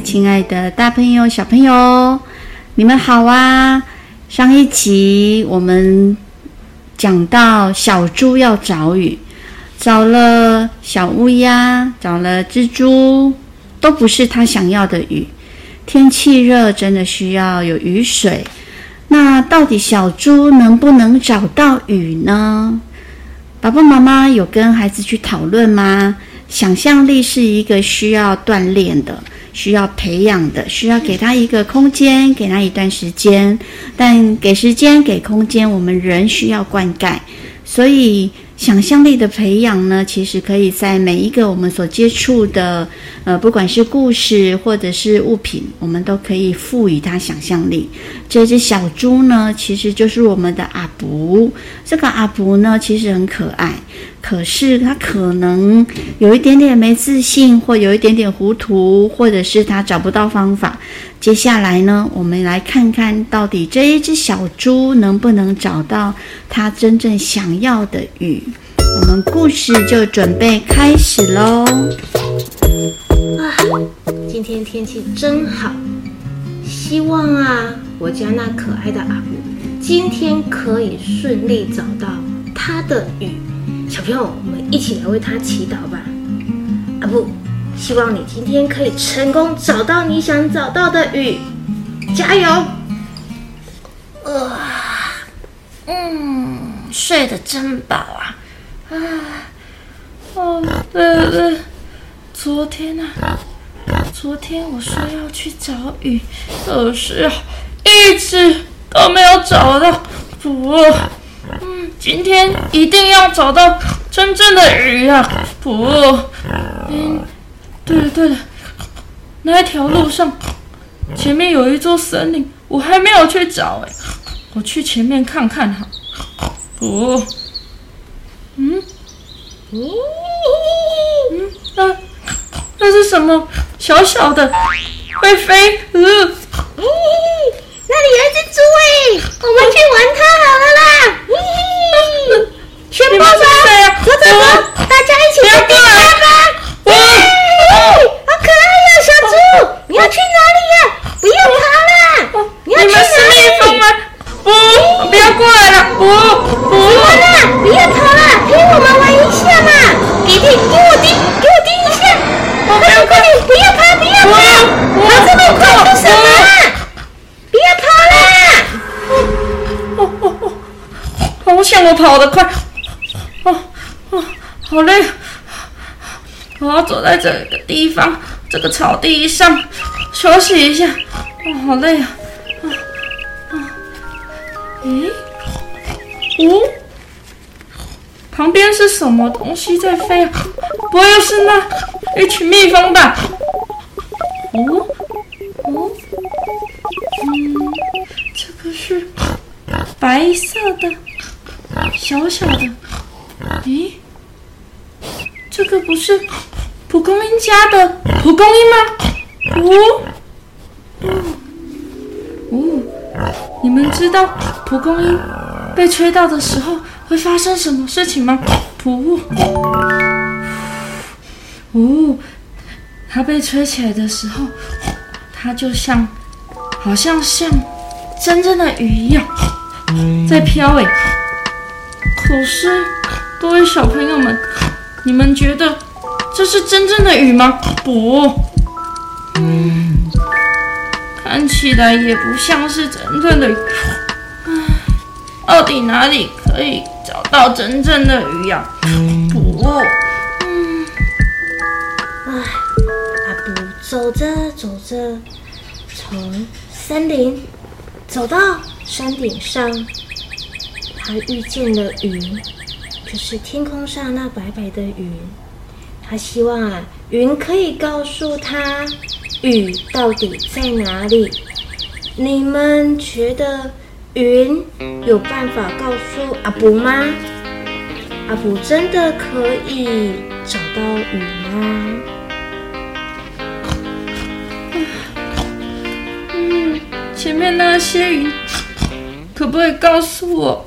亲爱的大朋友、小朋友，你们好啊！上一集我们讲到小猪要找雨，找了小乌鸦，找了蜘蛛，都不是他想要的雨。天气热，真的需要有雨水。那到底小猪能不能找到雨呢？爸爸妈妈有跟孩子去讨论吗？想象力是一个需要锻炼的、需要培养的，需要给他一个空间，给他一段时间。但给时间、给空间，我们人需要灌溉，所以。想象力的培养呢，其实可以在每一个我们所接触的，呃，不管是故事或者是物品，我们都可以赋予它想象力。这只小猪呢，其实就是我们的阿布。这个阿布呢，其实很可爱，可是他可能有一点点没自信，或有一点点糊涂，或者是他找不到方法。接下来呢，我们来看看到底这一只小猪能不能找到它真正想要的雨。我们故事就准备开始喽！啊，今天天气真好，希望啊，我家那可爱的阿布今天可以顺利找到他的雨。小朋友，我们一起来为他祈祷吧，阿布。希望你今天可以成功找到你想找到的雨，加油！呃，嗯，睡得真饱啊！啊，哦，对对，昨天啊，昨天我说要去找雨，可是，一直都没有找到。不，嗯，今天一定要找到真正的鱼啊！不，嗯。对了对了，那条路上前面有一座森林，我还没有去找哎，我去前面看看哈。哦，嗯，嗯，那那是什么？小小的，会飞，嗯，咦，那里有一只猪哎，我们去玩它好了啦。咦，全部走，走走走，大家一起来比赛吧。你要去哪里呀？不要跑了！你要去哪里？你们是蜜蜂吗？不，不要过来了！不，不，怎么了？不要跑了，陪我们玩一下嘛！给听，给我听，给我听一下！快点，快点，不要跑，不要跑！跑这么快做什么？不要跑了！哦哦哦！好想我跑得快！哦哦，好累！我要走在这个地方。这个草地上休息一下，哇、好累啊！啊啊！咦？哦，旁边是什么东西在飞啊？不会是那一群蜜蜂吧？哦哦，嗯，这个是白色的，小小的。咦？这个不是？蒲公英家的蒲公英吗？哦，哦，你们知道蒲公英被吹到的时候会发生什么事情吗？蒲，哦，它被吹起来的时候，它就像，好像像真正的雨一样在飘诶。可是，各位小朋友们，你们觉得？这是真正的雨吗？不，嗯，看起来也不像是真正的雨。到底哪里可以找到真正的雨呀？不，嗯，唉，阿布走着走着，从森林走到山顶上，他遇见了云，就是天空上那白白的云。他希望啊，云可以告诉他雨到底在哪里。你们觉得云有办法告诉阿布吗？阿布真的可以找到雨吗？嗯，前面那些云可不可以告诉我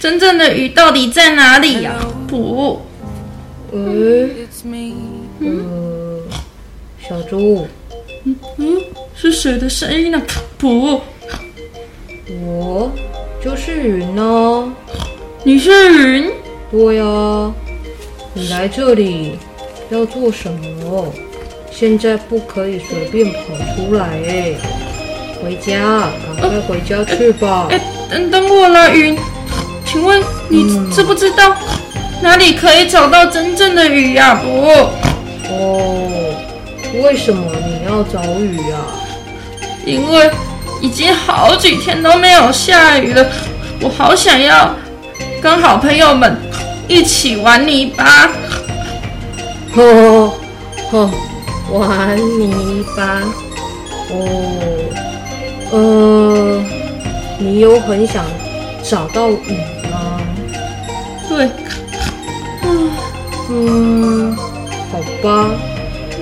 真正的雨到底在哪里呀？不。嗯，嗯，小猪，嗯嗯，是谁的声音呢？不，我就是云呢。你是云？对呀。你来这里要做什么？现在不可以随便跑出来哎！回家，赶快回家去吧。哎，等等我啦，云。请问你知不知道哪里可以找到真正的雨呀？不。哦，为什么你要找雨呀？因为已经好几天都没有下雨了，我好想要跟好朋友们。一起玩泥巴，呵呵，玩泥巴，哦，呃，你有很想找到雨吗？对，嗯嗯，好吧，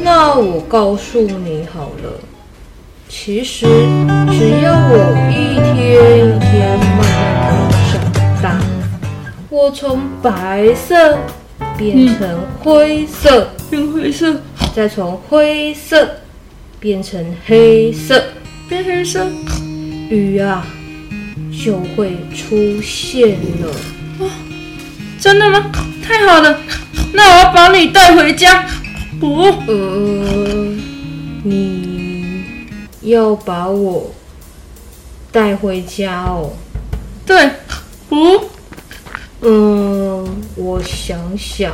那我告诉你好了，其实只要我一天一天慢慢的长大。我从白色变成灰色，变灰色，再从灰色变成黑色，变黑色，雨啊就会出现了。哦，真的吗？太好了，那我要把你带回家。不，呃，你要把我带回家哦？对，不。嗯，我想想，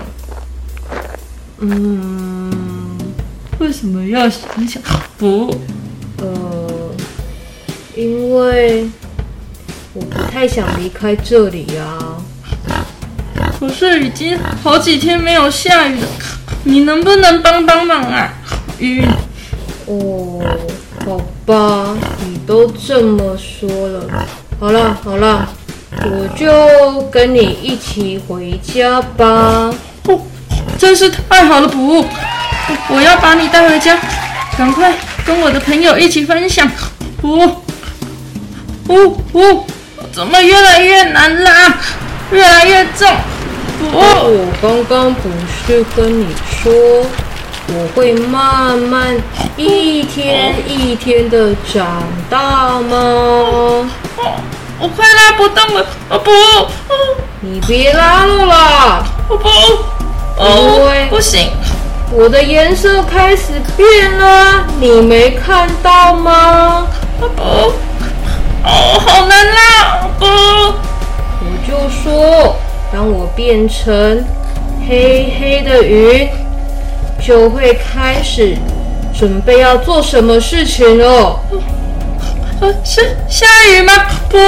嗯，为什么要想想？不，呃，因为我不太想离开这里啊。可是已经好几天没有下雨了，你能不能帮帮忙啊？雨。哦，好吧，你都这么说了，好了好了。我就跟你一起回家吧。哦，真是太好了，不，我要把你带回家，赶快跟我的朋友一起分享。不，呜呜，怎么越来越难拉？越来越重。哦，我刚刚不是跟你说，我会慢慢一天一天的长大吗？我快拉不动了！哦不，你别拉了啦！哦不，哦不行，我的颜色开始变了，你没看到吗？哦不，哦好难拉！哦不，我就说，当我变成黑黑的云，就会开始准备要做什么事情哦。是下雨吗？不，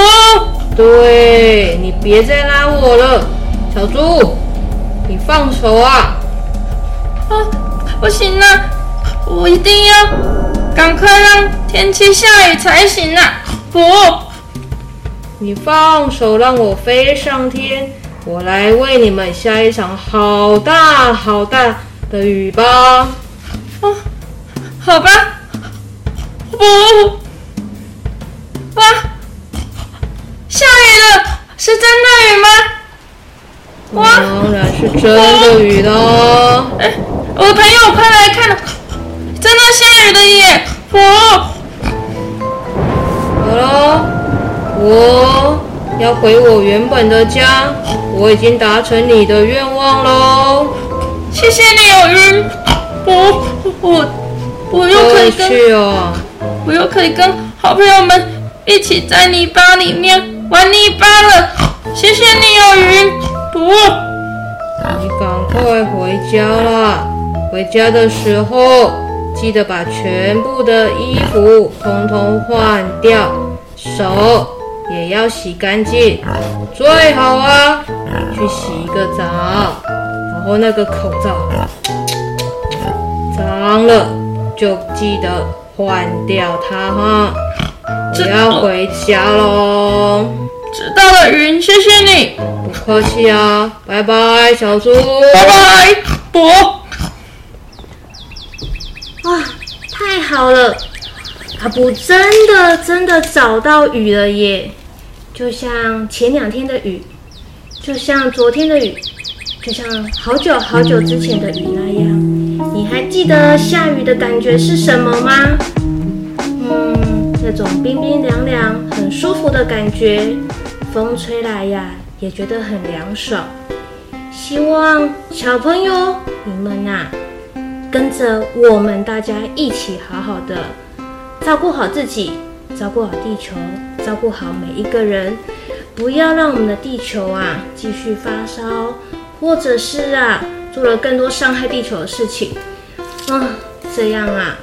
对，你别再拉我了，小猪，你放手啊！啊，不行啊，我一定要赶快让天气下雨才行啊！不，你放手，让我飞上天，我来为你们下一场好大好大的雨吧！啊，好吧，不。哇！下雨了，是真的雨吗？哇！当然是真的雨了。哎，我的朋友，快来看，真的下雨了耶！哇！我要回我原本的家，我已经达成你的愿望喽。谢谢你，有云。我我我又可以跟去哦，我又可以跟好朋友们。一起在泥巴里面玩泥巴了，谢谢你哦，云。不，你赶快回家啦！回家的时候记得把全部的衣服通通换掉，手也要洗干净，最好啊去洗一个澡，然后那个口罩脏了就记得换掉它哈。我要回家喽！知道了，云，谢谢你。不客气啊，拜拜，小猪。拜拜，不。哇，太好了！阿布真的真的找到雨了耶！就像前两天的雨，就像昨天的雨，就像好久好久之前的雨那样。你还记得下雨的感觉是什么吗？嗯那种冰冰凉凉、很舒服的感觉，风吹来呀，也觉得很凉爽。希望小朋友你们呐，跟着我们大家一起好好的照顾好自己，照顾好地球，照顾好每一个人，不要让我们的地球啊继续发烧，或者是啊做了更多伤害地球的事情。啊，这样啊，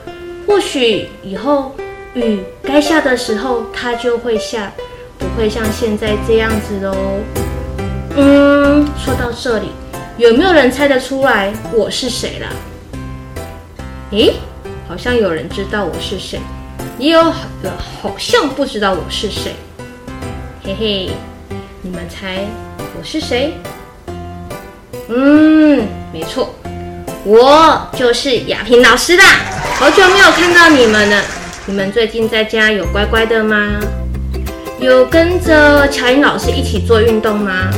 或许以后。雨该下的时候，它就会下，不会像现在这样子喽。嗯，说到这里，有没有人猜得出来我是谁了？诶，好像有人知道我是谁，也有人好像不知道我是谁。嘿嘿，你们猜我是谁？嗯，没错，我就是亚萍老师啦。好久没有看到你们了。你们最近在家有乖乖的吗？有跟着乔英老师一起做运动吗？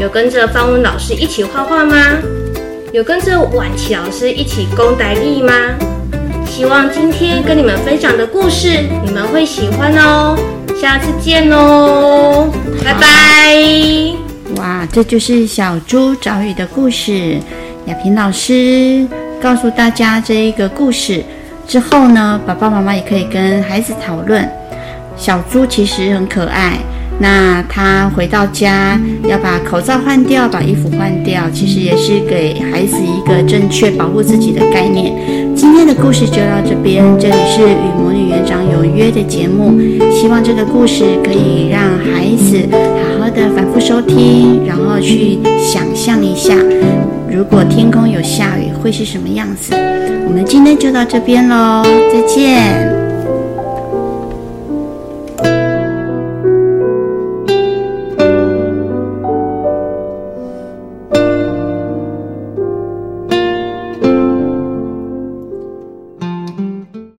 有跟着方文老师一起画画吗？有跟着婉琪老师一起攻台语吗？希望今天跟你们分享的故事你们会喜欢哦。下次见哦，拜拜。哇，这就是小猪找雨的故事。亚萍老师告诉大家这一个故事。之后呢，爸爸妈妈也可以跟孩子讨论。小猪其实很可爱，那他回到家要把口罩换掉，把衣服换掉，其实也是给孩子一个正确保护自己的概念。今天的故事就到这边，这里是与魔女园长有约的节目，希望这个故事可以让孩子好好的反复收听，然后去想象一下，如果天空有下雨会是什么样子。我们今天就到这边喽，再见。